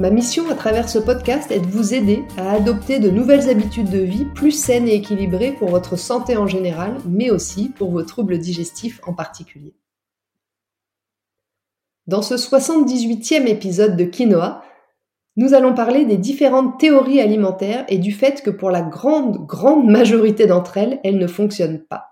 Ma mission à travers ce podcast est de vous aider à adopter de nouvelles habitudes de vie plus saines et équilibrées pour votre santé en général, mais aussi pour vos troubles digestifs en particulier. Dans ce 78e épisode de Quinoa, nous allons parler des différentes théories alimentaires et du fait que pour la grande, grande majorité d'entre elles, elles ne fonctionnent pas.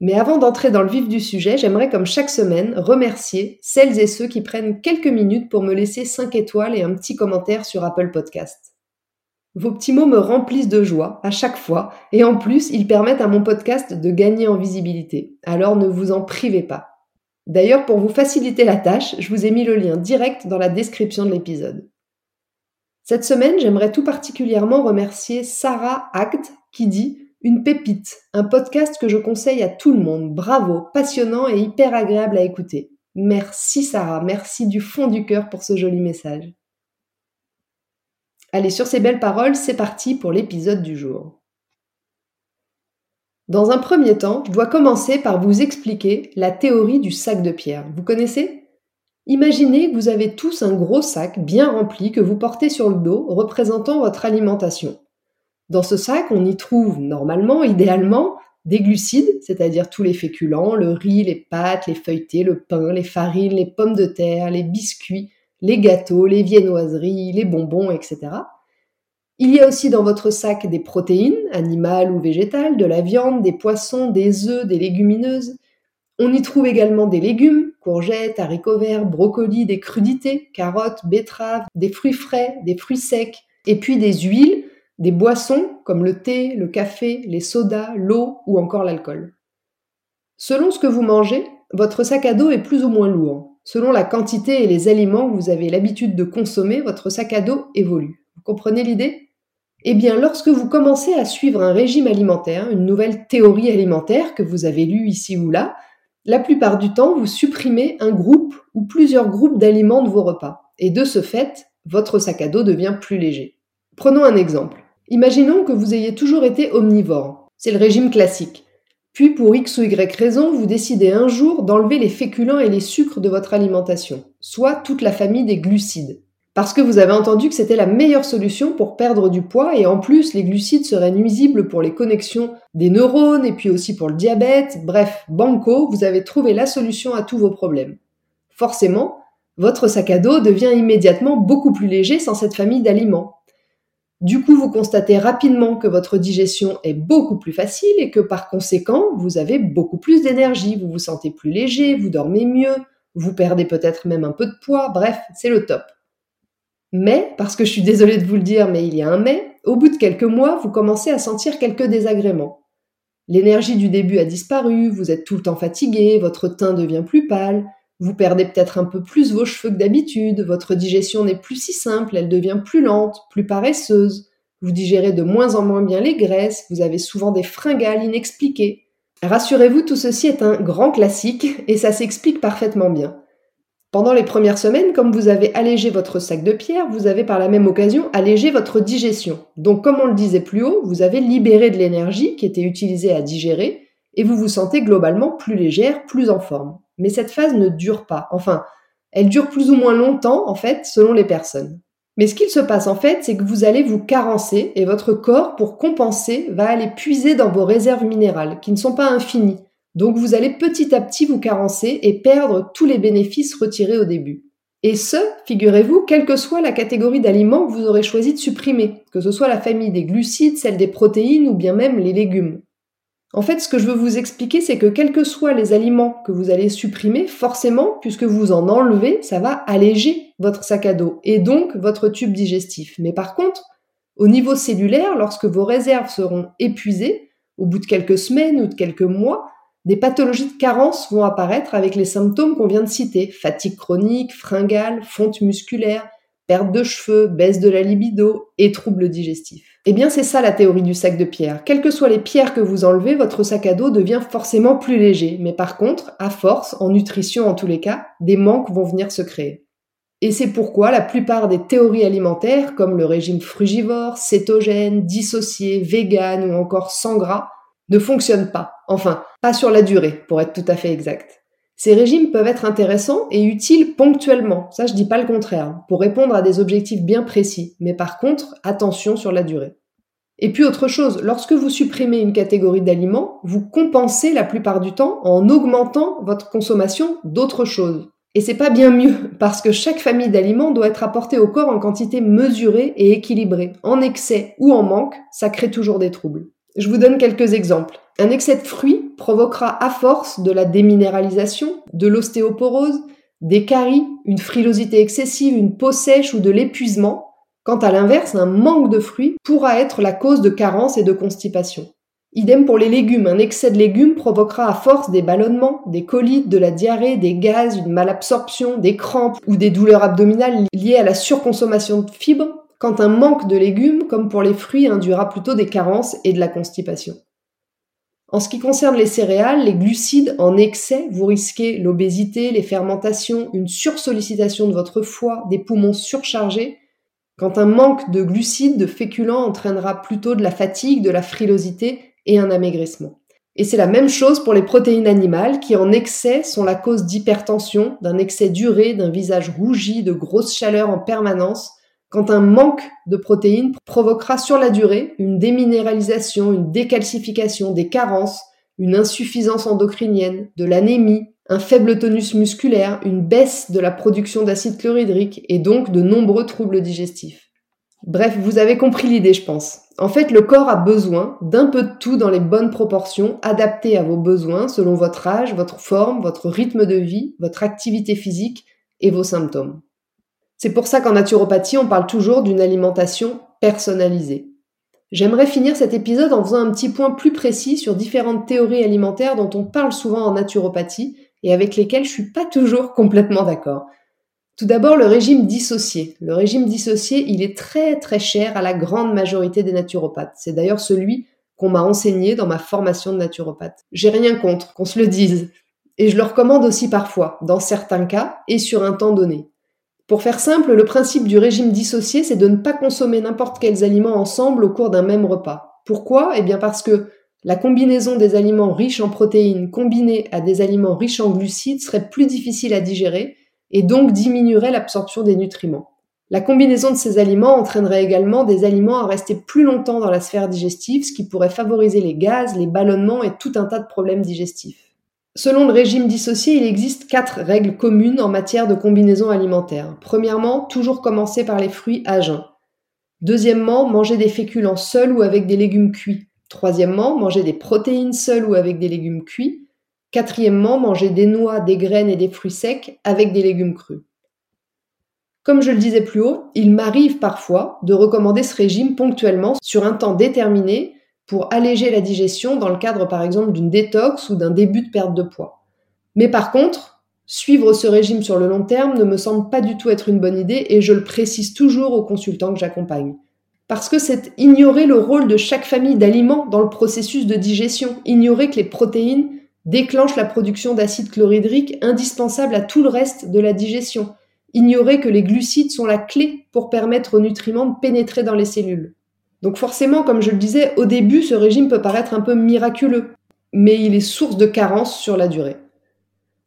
Mais avant d'entrer dans le vif du sujet, j'aimerais comme chaque semaine remercier celles et ceux qui prennent quelques minutes pour me laisser 5 étoiles et un petit commentaire sur Apple Podcast. Vos petits mots me remplissent de joie à chaque fois et en plus ils permettent à mon podcast de gagner en visibilité. Alors ne vous en privez pas. D'ailleurs pour vous faciliter la tâche, je vous ai mis le lien direct dans la description de l'épisode. Cette semaine, j'aimerais tout particulièrement remercier Sarah Act qui dit une pépite, un podcast que je conseille à tout le monde. Bravo, passionnant et hyper agréable à écouter. Merci Sarah, merci du fond du cœur pour ce joli message. Allez, sur ces belles paroles, c'est parti pour l'épisode du jour. Dans un premier temps, je dois commencer par vous expliquer la théorie du sac de pierre. Vous connaissez? Imaginez que vous avez tous un gros sac bien rempli que vous portez sur le dos représentant votre alimentation. Dans ce sac, on y trouve normalement, idéalement, des glucides, c'est-à-dire tous les féculents, le riz, les pâtes, les feuilletés, le pain, les farines, les pommes de terre, les biscuits, les gâteaux, les viennoiseries, les bonbons, etc. Il y a aussi dans votre sac des protéines, animales ou végétales, de la viande, des poissons, des œufs, des légumineuses. On y trouve également des légumes, courgettes, haricots verts, brocolis, des crudités, carottes, betteraves, des fruits frais, des fruits secs, et puis des huiles, des boissons comme le thé, le café, les sodas, l'eau ou encore l'alcool. Selon ce que vous mangez, votre sac à dos est plus ou moins lourd. Selon la quantité et les aliments que vous avez l'habitude de consommer, votre sac à dos évolue. Vous comprenez l'idée? Eh bien, lorsque vous commencez à suivre un régime alimentaire, une nouvelle théorie alimentaire que vous avez lue ici ou là, la plupart du temps, vous supprimez un groupe ou plusieurs groupes d'aliments de vos repas. Et de ce fait, votre sac à dos devient plus léger. Prenons un exemple. Imaginons que vous ayez toujours été omnivore. C'est le régime classique. Puis pour X ou Y raison, vous décidez un jour d'enlever les féculents et les sucres de votre alimentation, soit toute la famille des glucides. Parce que vous avez entendu que c'était la meilleure solution pour perdre du poids et en plus les glucides seraient nuisibles pour les connexions des neurones et puis aussi pour le diabète. Bref, banco, vous avez trouvé la solution à tous vos problèmes. Forcément, votre sac à dos devient immédiatement beaucoup plus léger sans cette famille d'aliments. Du coup, vous constatez rapidement que votre digestion est beaucoup plus facile et que par conséquent, vous avez beaucoup plus d'énergie, vous vous sentez plus léger, vous dormez mieux, vous perdez peut-être même un peu de poids, bref, c'est le top. Mais, parce que je suis désolée de vous le dire, mais il y a un mais, au bout de quelques mois, vous commencez à sentir quelques désagréments. L'énergie du début a disparu, vous êtes tout le temps fatigué, votre teint devient plus pâle, vous perdez peut-être un peu plus vos cheveux que d'habitude, votre digestion n'est plus si simple, elle devient plus lente, plus paresseuse, vous digérez de moins en moins bien les graisses, vous avez souvent des fringales inexpliquées. Rassurez-vous, tout ceci est un grand classique et ça s'explique parfaitement bien. Pendant les premières semaines, comme vous avez allégé votre sac de pierre, vous avez par la même occasion allégé votre digestion. Donc comme on le disait plus haut, vous avez libéré de l'énergie qui était utilisée à digérer et vous vous sentez globalement plus légère, plus en forme. Mais cette phase ne dure pas. Enfin, elle dure plus ou moins longtemps, en fait, selon les personnes. Mais ce qu'il se passe en fait, c'est que vous allez vous carencer et votre corps, pour compenser, va aller puiser dans vos réserves minérales, qui ne sont pas infinies. Donc vous allez petit à petit vous carencer et perdre tous les bénéfices retirés au début. Et ce, figurez-vous, quelle que soit la catégorie d'aliments que vous aurez choisi de supprimer, que ce soit la famille des glucides, celle des protéines ou bien même les légumes. En fait, ce que je veux vous expliquer, c'est que quels que soient les aliments que vous allez supprimer, forcément, puisque vous en enlevez, ça va alléger votre sac à dos et donc votre tube digestif. Mais par contre, au niveau cellulaire, lorsque vos réserves seront épuisées, au bout de quelques semaines ou de quelques mois, des pathologies de carence vont apparaître avec les symptômes qu'on vient de citer. Fatigue chronique, fringale, fonte musculaire, perte de cheveux, baisse de la libido et troubles digestifs. Eh bien, c'est ça la théorie du sac de pierre. Quelles que soient les pierres que vous enlevez, votre sac à dos devient forcément plus léger. Mais par contre, à force, en nutrition en tous les cas, des manques vont venir se créer. Et c'est pourquoi la plupart des théories alimentaires, comme le régime frugivore, cétogène, dissocié, vegan ou encore sans gras, ne fonctionnent pas. Enfin, pas sur la durée, pour être tout à fait exact. Ces régimes peuvent être intéressants et utiles ponctuellement, ça je dis pas le contraire, pour répondre à des objectifs bien précis, mais par contre, attention sur la durée. Et puis autre chose, lorsque vous supprimez une catégorie d'aliments, vous compensez la plupart du temps en augmentant votre consommation d'autres choses. Et c'est pas bien mieux, parce que chaque famille d'aliments doit être apportée au corps en quantité mesurée et équilibrée. En excès ou en manque, ça crée toujours des troubles. Je vous donne quelques exemples. Un excès de fruits provoquera à force de la déminéralisation, de l'ostéoporose, des caries, une frilosité excessive, une peau sèche ou de l'épuisement. Quant à l'inverse, un manque de fruits pourra être la cause de carences et de constipation. Idem pour les légumes. Un excès de légumes provoquera à force des ballonnements, des colites, de la diarrhée, des gaz, une malabsorption, des crampes ou des douleurs abdominales liées à la surconsommation de fibres, quand un manque de légumes, comme pour les fruits, induira plutôt des carences et de la constipation. En ce qui concerne les céréales, les glucides en excès, vous risquez l'obésité, les fermentations, une sursollicitation de votre foie, des poumons surchargés, quand un manque de glucides, de féculents entraînera plutôt de la fatigue, de la frilosité et un amaigrissement. Et c'est la même chose pour les protéines animales qui en excès sont la cause d'hypertension, d'un excès duré, d'un visage rougi, de grosses chaleurs en permanence, quand un manque de protéines provoquera sur la durée une déminéralisation, une décalcification, des carences, une insuffisance endocrinienne, de l'anémie, un faible tonus musculaire, une baisse de la production d'acide chlorhydrique et donc de nombreux troubles digestifs. Bref, vous avez compris l'idée, je pense. En fait, le corps a besoin d'un peu de tout dans les bonnes proportions, adaptées à vos besoins selon votre âge, votre forme, votre rythme de vie, votre activité physique et vos symptômes. C'est pour ça qu'en naturopathie, on parle toujours d'une alimentation personnalisée. J'aimerais finir cet épisode en faisant un petit point plus précis sur différentes théories alimentaires dont on parle souvent en naturopathie et avec lesquelles je suis pas toujours complètement d'accord. Tout d'abord, le régime dissocié. Le régime dissocié, il est très très cher à la grande majorité des naturopathes. C'est d'ailleurs celui qu'on m'a enseigné dans ma formation de naturopathe. J'ai rien contre, qu'on se le dise. Et je le recommande aussi parfois, dans certains cas et sur un temps donné. Pour faire simple, le principe du régime dissocié, c'est de ne pas consommer n'importe quels aliments ensemble au cours d'un même repas. Pourquoi? Eh bien parce que la combinaison des aliments riches en protéines combinés à des aliments riches en glucides serait plus difficile à digérer et donc diminuerait l'absorption des nutriments. La combinaison de ces aliments entraînerait également des aliments à rester plus longtemps dans la sphère digestive, ce qui pourrait favoriser les gaz, les ballonnements et tout un tas de problèmes digestifs. Selon le régime dissocié, il existe quatre règles communes en matière de combinaison alimentaire. Premièrement, toujours commencer par les fruits à jeun. Deuxièmement, manger des féculents seuls ou avec des légumes cuits. Troisièmement, manger des protéines seules ou avec des légumes cuits. Quatrièmement, manger des noix, des graines et des fruits secs avec des légumes crus. Comme je le disais plus haut, il m'arrive parfois de recommander ce régime ponctuellement sur un temps déterminé pour alléger la digestion dans le cadre par exemple d'une détox ou d'un début de perte de poids. Mais par contre, suivre ce régime sur le long terme ne me semble pas du tout être une bonne idée et je le précise toujours aux consultants que j'accompagne. Parce que c'est ignorer le rôle de chaque famille d'aliments dans le processus de digestion, ignorer que les protéines déclenchent la production d'acide chlorhydrique indispensable à tout le reste de la digestion, ignorer que les glucides sont la clé pour permettre aux nutriments de pénétrer dans les cellules. Donc forcément, comme je le disais, au début, ce régime peut paraître un peu miraculeux, mais il est source de carences sur la durée.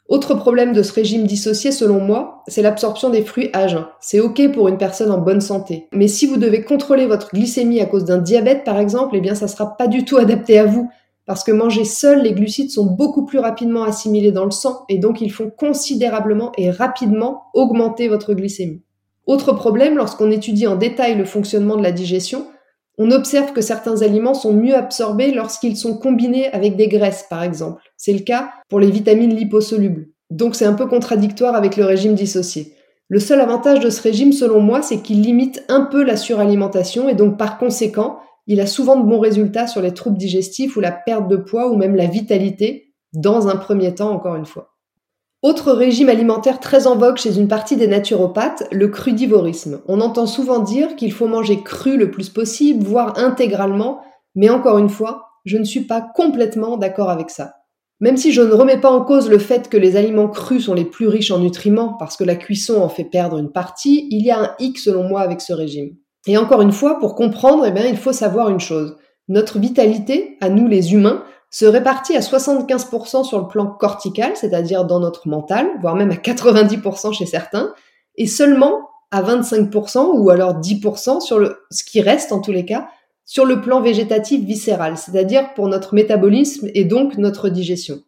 Autre problème de ce régime dissocié, selon moi, c'est l'absorption des fruits à jeun. C'est ok pour une personne en bonne santé. Mais si vous devez contrôler votre glycémie à cause d'un diabète, par exemple, eh bien, ça sera pas du tout adapté à vous. Parce que manger seul, les glucides sont beaucoup plus rapidement assimilés dans le sang et donc ils font considérablement et rapidement augmenter votre glycémie. Autre problème, lorsqu'on étudie en détail le fonctionnement de la digestion, on observe que certains aliments sont mieux absorbés lorsqu'ils sont combinés avec des graisses, par exemple. C'est le cas pour les vitamines liposolubles. Donc c'est un peu contradictoire avec le régime dissocié. Le seul avantage de ce régime, selon moi, c'est qu'il limite un peu la suralimentation et donc par conséquent, il a souvent de bons résultats sur les troubles digestifs ou la perte de poids ou même la vitalité, dans un premier temps encore une fois. Autre régime alimentaire très en vogue chez une partie des naturopathes, le crudivorisme. On entend souvent dire qu'il faut manger cru le plus possible, voire intégralement, mais encore une fois, je ne suis pas complètement d'accord avec ça. Même si je ne remets pas en cause le fait que les aliments crus sont les plus riches en nutriments parce que la cuisson en fait perdre une partie, il y a un hic selon moi avec ce régime. Et encore une fois, pour comprendre, eh bien, il faut savoir une chose. Notre vitalité, à nous les humains, se répartit à 75% sur le plan cortical, c'est-à-dire dans notre mental, voire même à 90% chez certains, et seulement à 25% ou alors 10% sur le, ce qui reste en tous les cas, sur le plan végétatif viscéral, c'est-à-dire pour notre métabolisme et donc notre digestion.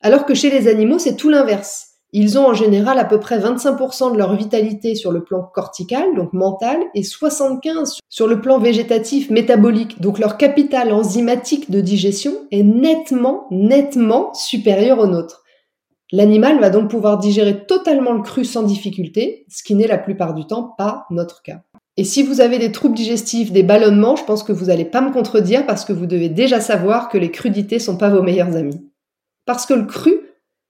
Alors que chez les animaux, c'est tout l'inverse. Ils ont en général à peu près 25% de leur vitalité sur le plan cortical, donc mental, et 75% sur le plan végétatif métabolique. Donc leur capital enzymatique de digestion est nettement, nettement supérieur au nôtre. L'animal va donc pouvoir digérer totalement le cru sans difficulté, ce qui n'est la plupart du temps pas notre cas. Et si vous avez des troubles digestifs, des ballonnements, je pense que vous n'allez pas me contredire parce que vous devez déjà savoir que les crudités sont pas vos meilleurs amis. Parce que le cru,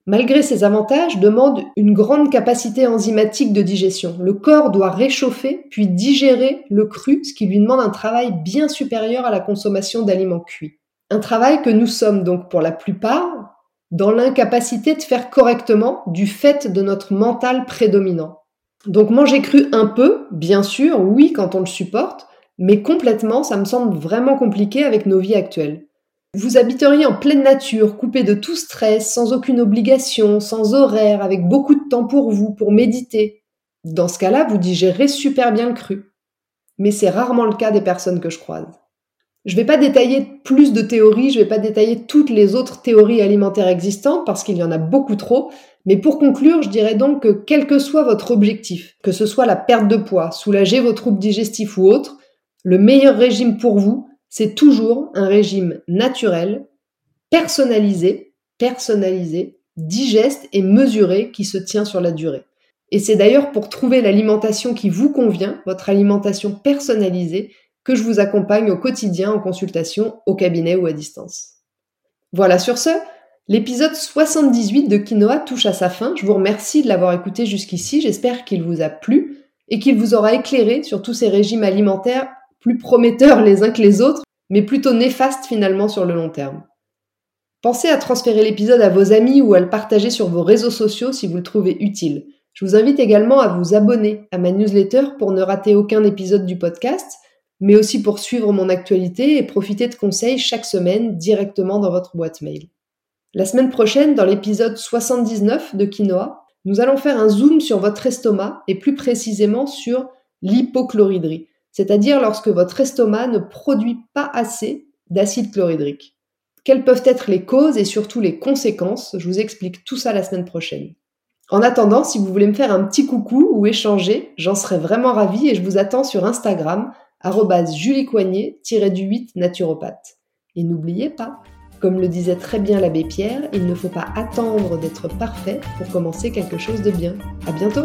Malgré ses avantages, demande une grande capacité enzymatique de digestion. Le corps doit réchauffer puis digérer le cru, ce qui lui demande un travail bien supérieur à la consommation d'aliments cuits. Un travail que nous sommes donc pour la plupart dans l'incapacité de faire correctement du fait de notre mental prédominant. Donc manger cru un peu, bien sûr, oui quand on le supporte, mais complètement, ça me semble vraiment compliqué avec nos vies actuelles. Vous habiteriez en pleine nature, coupé de tout stress, sans aucune obligation, sans horaire, avec beaucoup de temps pour vous, pour méditer. Dans ce cas-là, vous digérez super bien le cru. Mais c'est rarement le cas des personnes que je croise. Je ne vais pas détailler plus de théories, je ne vais pas détailler toutes les autres théories alimentaires existantes parce qu'il y en a beaucoup trop, mais pour conclure, je dirais donc que quel que soit votre objectif, que ce soit la perte de poids, soulager vos troubles digestifs ou autres, le meilleur régime pour vous, c'est toujours un régime naturel, personnalisé, personnalisé, digeste et mesuré qui se tient sur la durée. Et c'est d'ailleurs pour trouver l'alimentation qui vous convient, votre alimentation personnalisée, que je vous accompagne au quotidien en consultation, au cabinet ou à distance. Voilà, sur ce, l'épisode 78 de Quinoa touche à sa fin. Je vous remercie de l'avoir écouté jusqu'ici. J'espère qu'il vous a plu et qu'il vous aura éclairé sur tous ces régimes alimentaires plus prometteurs les uns que les autres, mais plutôt néfastes finalement sur le long terme. Pensez à transférer l'épisode à vos amis ou à le partager sur vos réseaux sociaux si vous le trouvez utile. Je vous invite également à vous abonner à ma newsletter pour ne rater aucun épisode du podcast, mais aussi pour suivre mon actualité et profiter de conseils chaque semaine directement dans votre boîte mail. La semaine prochaine, dans l'épisode 79 de Quinoa, nous allons faire un zoom sur votre estomac et plus précisément sur l'hypochloridrie c'est-à-dire lorsque votre estomac ne produit pas assez d'acide chlorhydrique. Quelles peuvent être les causes et surtout les conséquences? Je vous explique tout ça la semaine prochaine. En attendant, si vous voulez me faire un petit coucou ou échanger, j'en serais vraiment ravie et je vous attends sur Instagram, juliecoignet-du 8 naturopathe. Et n'oubliez pas, comme le disait très bien l'abbé Pierre, il ne faut pas attendre d'être parfait pour commencer quelque chose de bien. À bientôt!